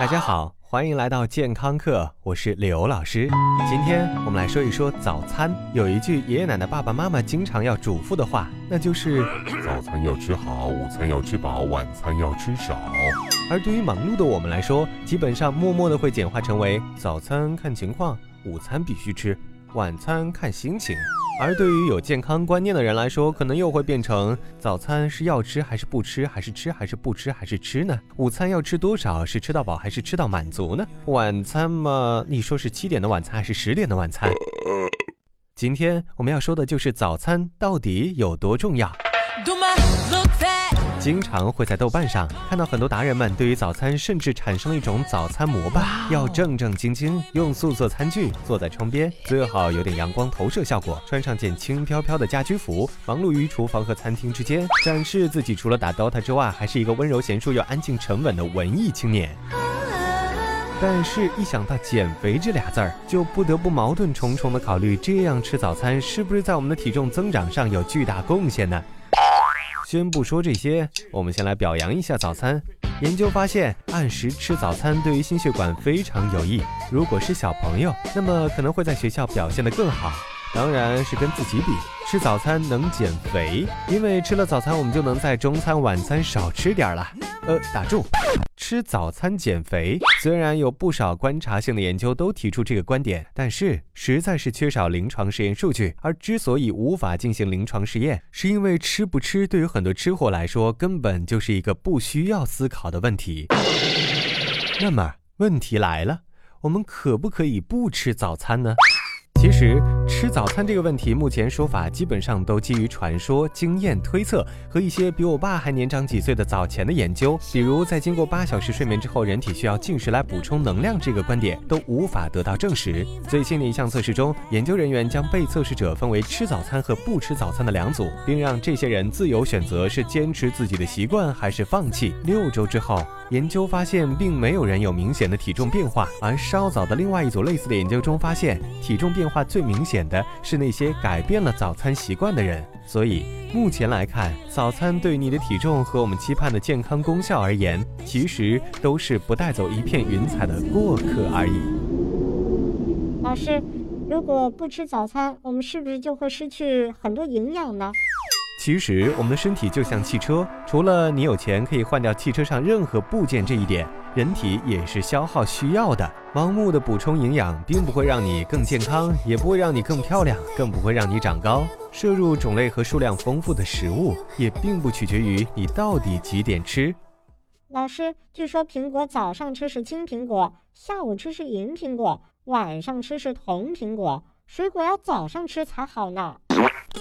大家好，欢迎来到健康课，我是刘老师。今天我们来说一说早餐。有一句爷爷奶奶、爸爸妈妈经常要嘱咐的话，那就是 早餐要吃好，午餐要吃饱，晚餐要吃少。而对于忙碌的我们来说，基本上默默的会简化成为早餐看情况，午餐必须吃，晚餐看心情。而对于有健康观念的人来说，可能又会变成早餐是要吃还是不吃，还是吃还是不吃，还是吃呢？午餐要吃多少？是吃到饱还是吃到满足呢？晚餐嘛，你说是七点的晚餐还是十点的晚餐？今天我们要说的就是早餐到底有多重要。经常会在豆瓣上看到很多达人们对于早餐甚至产生了一种早餐膜拜，要正正经经用素色餐具坐在窗边，最好有点阳光投射效果，穿上件轻飘飘的家居服，忙碌于厨房和餐厅之间，展示自己除了打 DOTA 之外，还是一个温柔贤淑又安静沉稳的文艺青年。但是，一想到减肥这俩字儿，就不得不矛盾重重的考虑，这样吃早餐是不是在我们的体重增长上有巨大贡献呢？先不说这些，我们先来表扬一下早餐。研究发现，按时吃早餐对于心血管非常有益。如果是小朋友，那么可能会在学校表现得更好。当然是跟自己比，吃早餐能减肥，因为吃了早餐，我们就能在中餐、晚餐少吃点儿了。呃，打住。吃早餐减肥，虽然有不少观察性的研究都提出这个观点，但是实在是缺少临床实验数据。而之所以无法进行临床试验，是因为吃不吃对于很多吃货来说根本就是一个不需要思考的问题。那么问题来了，我们可不可以不吃早餐呢？其实吃早餐这个问题，目前说法基本上都基于传说、经验推测和一些比我爸还年长几岁的早前的研究。比如，在经过八小时睡眠之后，人体需要进食来补充能量这个观点都无法得到证实。最新的一项测试中，研究人员将被测试者分为吃早餐和不吃早餐的两组，并让这些人自由选择是坚持自己的习惯还是放弃。六周之后，研究发现并没有人有明显的体重变化，而稍早的另外一组类似的研究中发现体重变。化最明显的是那些改变了早餐习惯的人，所以目前来看，早餐对你的体重和我们期盼的健康功效而言，其实都是不带走一片云彩的过客而已。老师，如果不吃早餐，我们是不是就会失去很多营养呢？其实，我们的身体就像汽车，除了你有钱可以换掉汽车上任何部件这一点，人体也是消耗需要的。盲目的补充营养，并不会让你更健康，也不会让你更漂亮，更不会让你长高。摄入种类和数量丰富的食物，也并不取决于你到底几点吃。老师，据说苹果早上吃是金苹果，下午吃是银苹果，晚上吃是铜苹果，水果要早上吃才好呢。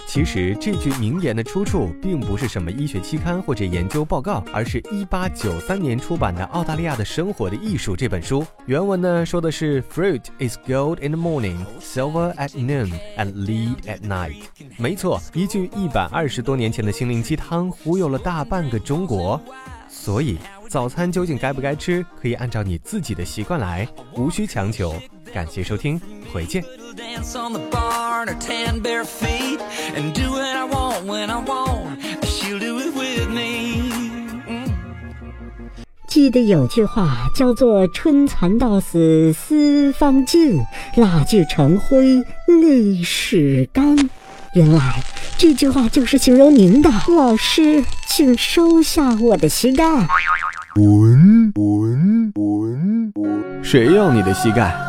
其实这句名言的出处并不是什么医学期刊或者研究报告，而是一八九三年出版的《澳大利亚的生活的艺术》这本书。原文呢说的是：“Fruit is gold in the morning, silver at noon, and lead at night。”没错，一句一百二十多年前的心灵鸡汤忽悠了大半个中国。所以，早餐究竟该不该吃，可以按照你自己的习惯来，无需强求。感谢收听，回见。记得有句话叫做“春蚕到死丝方尽，蜡炬成灰泪始干”。原来这句话就是形容您的。老师，请收下我的膝盖。滚滚滚滚！谁要你的膝盖？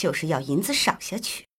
就是要银子赏下去。